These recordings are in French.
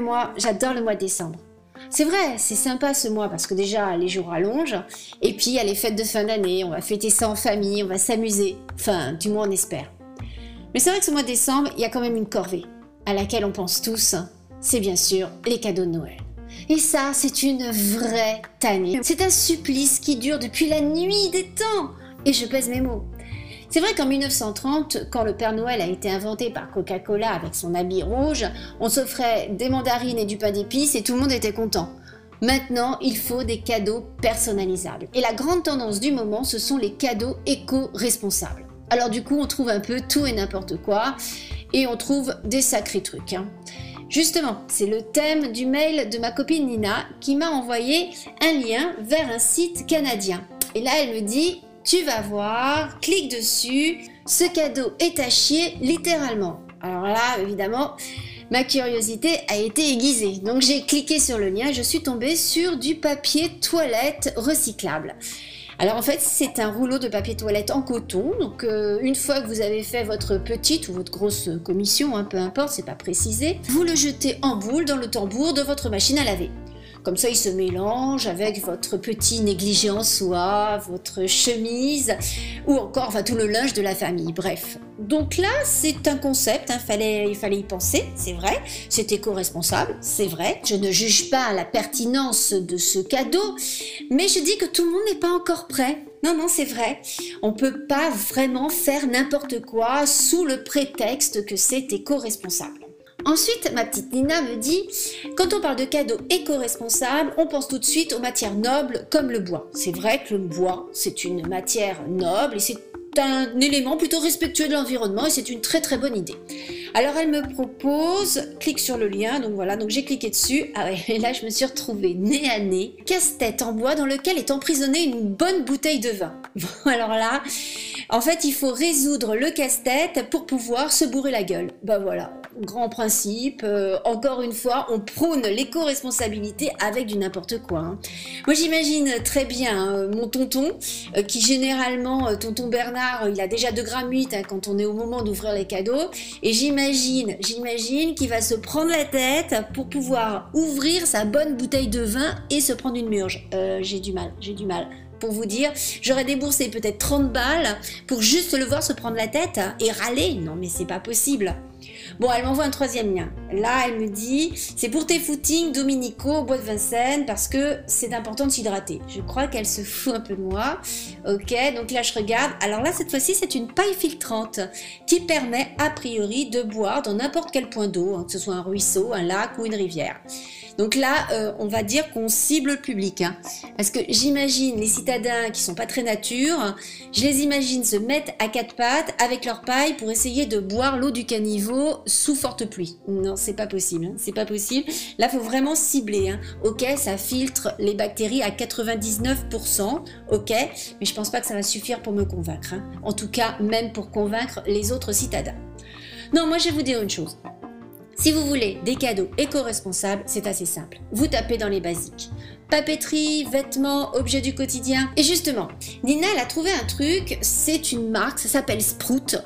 moi, j'adore le mois de décembre. C'est vrai, c'est sympa ce mois parce que déjà les jours allongent et puis il y a les fêtes de fin d'année, on va fêter ça en famille, on va s'amuser. Enfin, du moins on espère. Mais c'est vrai que ce mois de décembre, il y a quand même une corvée à laquelle on pense tous. C'est bien sûr les cadeaux de Noël. Et ça, c'est une vraie tannée. C'est un supplice qui dure depuis la nuit des temps. Et je pèse mes mots. C'est vrai qu'en 1930, quand le Père Noël a été inventé par Coca-Cola avec son habit rouge, on s'offrait des mandarines et du pain d'épices et tout le monde était content. Maintenant, il faut des cadeaux personnalisables. Et la grande tendance du moment, ce sont les cadeaux éco-responsables. Alors du coup, on trouve un peu tout et n'importe quoi et on trouve des sacrés trucs. Hein. Justement, c'est le thème du mail de ma copine Nina qui m'a envoyé un lien vers un site canadien. Et là, elle me dit tu vas voir, clique dessus, ce cadeau est à chier littéralement. Alors là, évidemment, ma curiosité a été aiguisée. Donc j'ai cliqué sur le lien, je suis tombée sur du papier toilette recyclable. Alors en fait, c'est un rouleau de papier toilette en coton. Donc euh, une fois que vous avez fait votre petite ou votre grosse commission, hein, peu importe, c'est pas précisé, vous le jetez en boule dans le tambour de votre machine à laver. Comme ça, il se mélange avec votre petit négligé en soie, votre chemise ou encore enfin, tout le linge de la famille. Bref. Donc là, c'est un concept, hein, il fallait y penser, c'est vrai. C'est éco-responsable, c'est vrai. Je ne juge pas la pertinence de ce cadeau, mais je dis que tout le monde n'est pas encore prêt. Non, non, c'est vrai. On peut pas vraiment faire n'importe quoi sous le prétexte que c'est éco-responsable. Ensuite, ma petite Nina me dit, quand on parle de cadeaux éco-responsables, on pense tout de suite aux matières nobles comme le bois. C'est vrai que le bois, c'est une matière noble et c'est un élément plutôt respectueux de l'environnement et c'est une très très bonne idée. Alors elle me propose, clique sur le lien, donc voilà, donc j'ai cliqué dessus, ah et là je me suis retrouvée nez à nez, casse-tête en bois dans lequel est emprisonnée une bonne bouteille de vin. Bon alors là, en fait il faut résoudre le casse-tête pour pouvoir se bourrer la gueule. Bah voilà, grand principe. Euh, encore une fois, on prône l'éco-responsabilité avec du n'importe quoi. Hein. Moi, j'imagine très bien euh, mon tonton, euh, qui généralement, tonton Bernard, il a déjà 2 grammes 8 hein, quand on est au moment d'ouvrir les cadeaux. Et j'imagine, j'imagine qu'il va se prendre la tête pour pouvoir ouvrir sa bonne bouteille de vin et se prendre une murge. j'ai du mal, j'ai du mal pour vous dire, j'aurais déboursé peut-être 30 balles pour juste le voir se prendre la tête et râler. Non mais c'est pas possible. Bon, elle m'envoie un troisième lien. Là, elle me dit c'est pour tes footings dominicaux au bois de Vincennes parce que c'est important de s'hydrater. Je crois qu'elle se fout un peu de moi. Ok, donc là, je regarde. Alors là, cette fois-ci, c'est une paille filtrante qui permet a priori de boire dans n'importe quel point d'eau, hein, que ce soit un ruisseau, un lac ou une rivière. Donc là, euh, on va dire qu'on cible le public. Hein. parce que j'imagine les citadins qui sont pas très nature, je les imagine se mettre à quatre pattes avec leur paille pour essayer de boire l'eau du caniveau sous forte pluie. C'est pas possible. Hein. c'est pas possible. Là, faut vraiment cibler. Hein. Ok, ça filtre les bactéries à 99%. Ok, mais je pense pas que ça va suffire pour me convaincre. En tout cas, même pour convaincre les autres citadins. Non, moi je vais vous dire une chose. Si vous voulez des cadeaux éco-responsables, c'est assez simple. Vous tapez dans les basiques. Papeterie, vêtements, objets du quotidien. Et justement, Nina, elle a trouvé un truc, c'est une marque, ça s'appelle Sprout,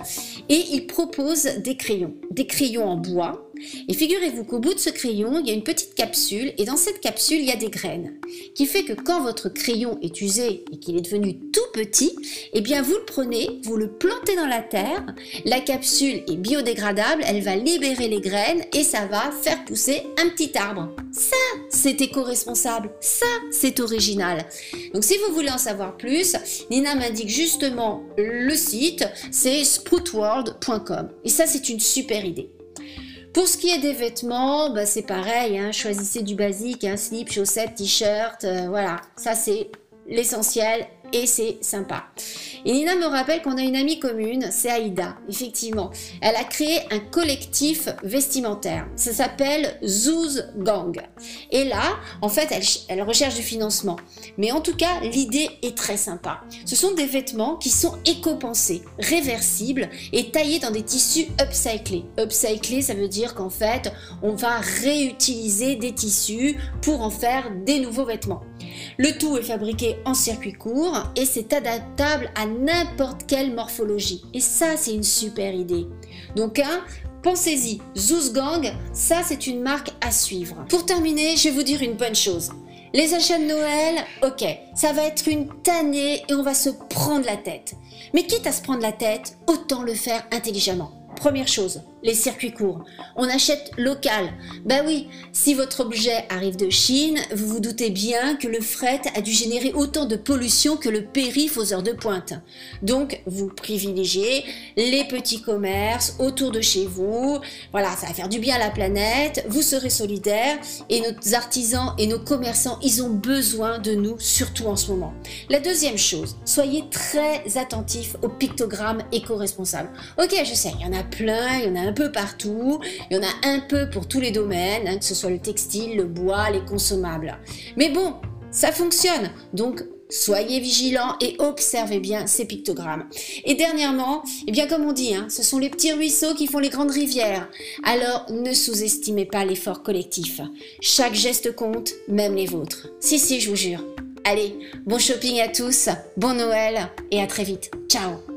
et il propose des crayons. Des crayons en bois, et figurez-vous qu'au bout de ce crayon, il y a une petite capsule et dans cette capsule, il y a des graines. Qui fait que quand votre crayon est usé et qu'il est devenu tout petit, eh bien vous le prenez, vous le plantez dans la terre, la capsule est biodégradable, elle va libérer les graines et ça va faire pousser un petit arbre. Ça, c'est éco-responsable. Ça, c'est original. Donc si vous voulez en savoir plus, Nina m'indique justement le site, c'est sproutworld.com. Et ça, c'est une super idée. Pour ce qui est des vêtements, bah, c'est pareil, hein. choisissez du basique, un slip, chaussettes, t-shirt, euh, voilà, ça c'est l'essentiel et c'est sympa. Et Nina me rappelle qu'on a une amie commune, c'est Aïda, effectivement. Elle a créé un collectif vestimentaire. Ça s'appelle Zouz Gang. Et là, en fait, elle, recherche du financement. Mais en tout cas, l'idée est très sympa. Ce sont des vêtements qui sont éco-pensés, réversibles et taillés dans des tissus upcyclés. Upcyclés, ça veut dire qu'en fait, on va réutiliser des tissus pour en faire des nouveaux vêtements. Le tout est fabriqué en circuit court et c'est adaptable à n'importe quelle morphologie. Et ça, c'est une super idée. Donc, un, pensez-y, Zoos Gang, ça c'est une marque à suivre. Pour terminer, je vais vous dire une bonne chose. Les achats de Noël, ok, ça va être une tannée et on va se prendre la tête. Mais quitte à se prendre la tête, autant le faire intelligemment. Première chose, les circuits courts. On achète local. Bah oui, si votre objet arrive de Chine, vous vous doutez bien que le fret a dû générer autant de pollution que le périph' aux heures de pointe. Donc, vous privilégiez les petits commerces autour de chez vous. Voilà, ça va faire du bien à la planète. Vous serez solidaires et nos artisans et nos commerçants, ils ont besoin de nous, surtout en ce moment. La deuxième chose, soyez très attentifs aux pictogrammes éco-responsables. Ok, je sais, il y en a plein, il y en a un peu partout, il y en a un peu pour tous les domaines, hein, que ce soit le textile, le bois, les consommables. Mais bon, ça fonctionne, donc soyez vigilants et observez bien ces pictogrammes. Et dernièrement, eh bien comme on dit, hein, ce sont les petits ruisseaux qui font les grandes rivières. Alors ne sous-estimez pas l'effort collectif. Chaque geste compte, même les vôtres. Si, si, je vous jure. Allez, bon shopping à tous, bon Noël et à très vite. Ciao